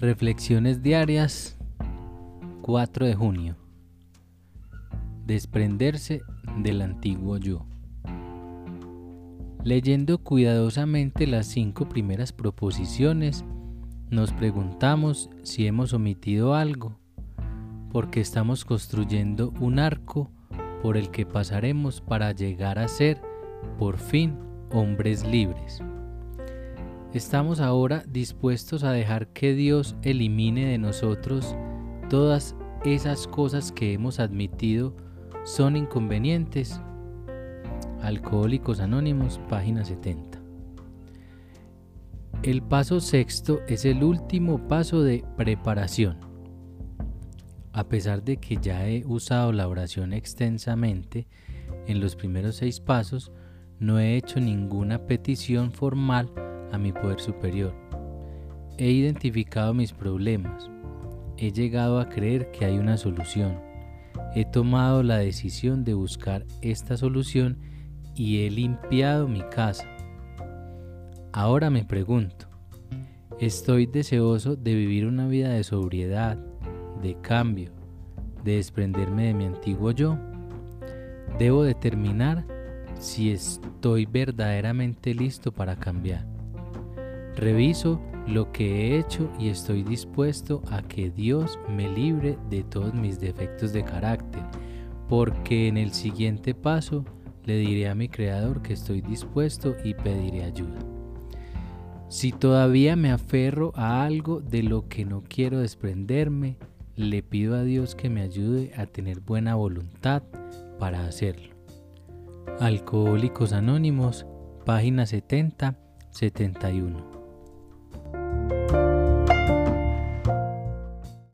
Reflexiones diarias 4 de junio. Desprenderse del antiguo yo. Leyendo cuidadosamente las cinco primeras proposiciones, nos preguntamos si hemos omitido algo, porque estamos construyendo un arco por el que pasaremos para llegar a ser, por fin, hombres libres. Estamos ahora dispuestos a dejar que Dios elimine de nosotros todas esas cosas que hemos admitido son inconvenientes. Alcohólicos Anónimos, página 70. El paso sexto es el último paso de preparación. A pesar de que ya he usado la oración extensamente en los primeros seis pasos, no he hecho ninguna petición formal a mi poder superior. He identificado mis problemas. He llegado a creer que hay una solución. He tomado la decisión de buscar esta solución y he limpiado mi casa. Ahora me pregunto, ¿estoy deseoso de vivir una vida de sobriedad, de cambio, de desprenderme de mi antiguo yo? Debo determinar si estoy verdaderamente listo para cambiar. Reviso lo que he hecho y estoy dispuesto a que Dios me libre de todos mis defectos de carácter, porque en el siguiente paso le diré a mi Creador que estoy dispuesto y pediré ayuda. Si todavía me aferro a algo de lo que no quiero desprenderme, le pido a Dios que me ayude a tener buena voluntad para hacerlo. Alcohólicos Anónimos, página 70, 71.